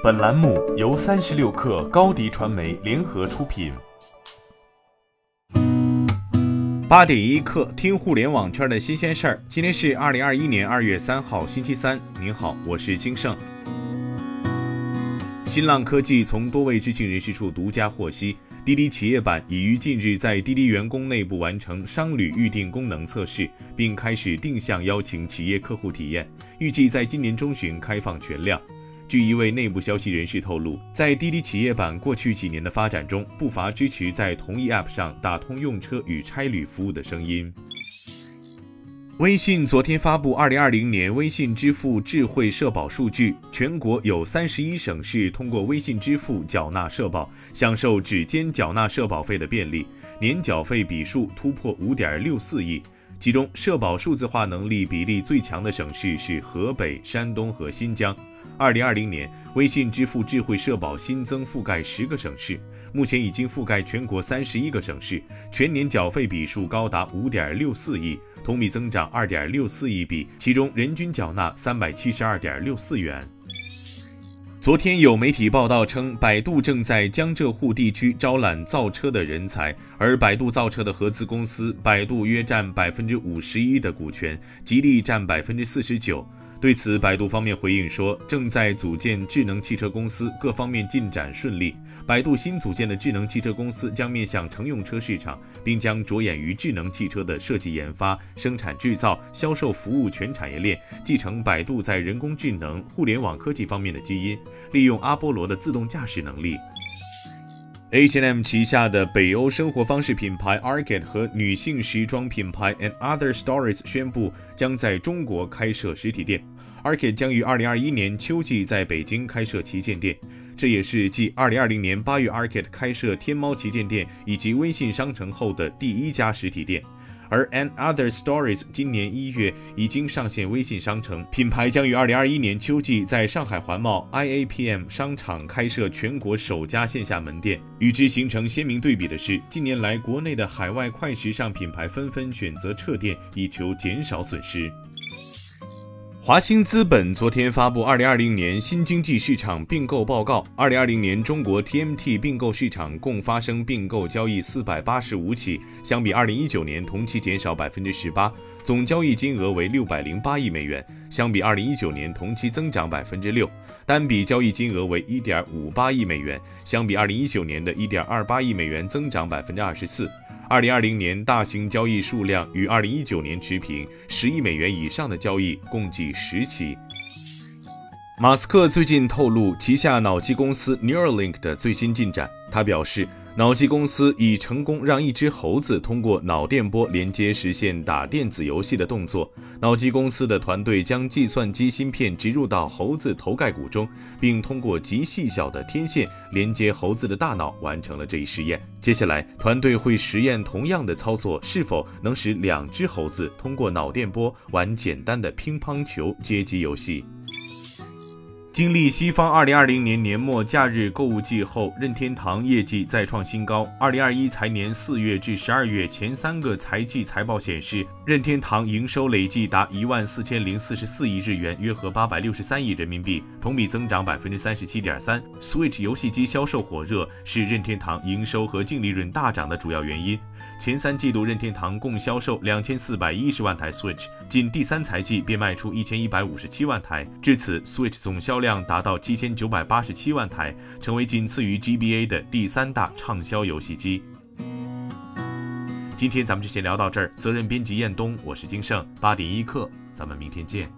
本栏目由三十六氪高低传媒联合出品。八点一刻，听互联网圈的新鲜事儿。今天是二零二一年二月三号，星期三。您好，我是金盛。新浪科技从多位知情人士处独家获悉，滴滴企业版已于近日在滴滴员工内部完成商旅预订功能测试，并开始定向邀请企业客户体验，预计在今年中旬开放全量。据一位内部消息人士透露，在滴滴企业版过去几年的发展中，不乏支持在同一 App 上打通用车与差旅服务的声音。微信昨天发布二零二零年微信支付智慧社保数据，全国有三十一省市通过微信支付缴纳社保，享受指尖缴纳社保费的便利，年缴费笔数突破五点六四亿。其中，社保数字化能力比例最强的省市是河北、山东和新疆。二零二零年，微信支付智慧社保新增覆盖十个省市，目前已经覆盖全国三十一个省市，全年缴费笔数高达五点六四亿，同比增长二点六四亿笔，其中人均缴纳三百七十二点六四元。昨天有媒体报道称，百度正在江浙沪地区招揽造车的人才，而百度造车的合资公司百度约占百分之五十一的股权，吉利占百分之四十九。对此，百度方面回应说，正在组建智能汽车公司，各方面进展顺利。百度新组建的智能汽车公司将面向乘用车市场，并将着眼于智能汽车的设计研发、生产制造、销售服务全产业链，继承百度在人工智能、互联网科技方面的基因，利用阿波罗的自动驾驶能力。H&M 旗下的北欧生活方式品牌 Arket 和女性时装品牌 And Other Stories 宣布将在中国开设实体店。Arket 将于2021年秋季在北京开设旗舰店，这也是继2020年8月 Arket 开设天猫旗舰店以及微信商城后的第一家实体店。而 And Other Stories 今年一月已经上线微信商城，品牌将于二零二一年秋季在上海环贸 IAPM 商场开设全国首家线下门店。与之形成鲜明对比的是，近年来国内的海外快时尚品牌纷纷选择撤店，以求减少损失。华兴资本昨天发布《二零二零年新经济市场并购报告》。二零二零年中国 TMT 并购市场共发生并购交易四百八十五起，相比二零一九年同期减少百分之十八，总交易金额为六百零八亿美元，相比二零一九年同期增长百分之六，单笔交易金额为一点五八亿美元，相比二零一九年的一点二八亿美元增长百分之二十四。二零二零年大型交易数量与二零一九年持平，十亿美元以上的交易共计十起。马斯克最近透露旗下脑机公司 Neuralink 的最新进展，他表示。脑机公司已成功让一只猴子通过脑电波连接实现打电子游戏的动作。脑机公司的团队将计算机芯片植入到猴子头盖骨中，并通过极细小的天线连接猴子的大脑，完成了这一实验。接下来，团队会实验同样的操作是否能使两只猴子通过脑电波玩简单的乒乓球街机游戏。经历西方2020年年末假日购物季后，任天堂业绩再创新高。2021财年4月至12月前三个财季财报显示，任天堂营收累计达1万四千零四十四亿日元，约合863亿人民币，同比增长37.3%。Switch 游戏机销售火热，是任天堂营收和净利润大涨的主要原因。前三季度，任天堂共销售两千四百一十万台 Switch，仅第三财季便卖出一千一百五十七万台，至此 Switch 总销量达到七千九百八十七万台，成为仅次于 GBA 的第三大畅销游戏机。今天咱们就先聊到这儿，责任编辑彦东，我是金盛，八点一刻，咱们明天见。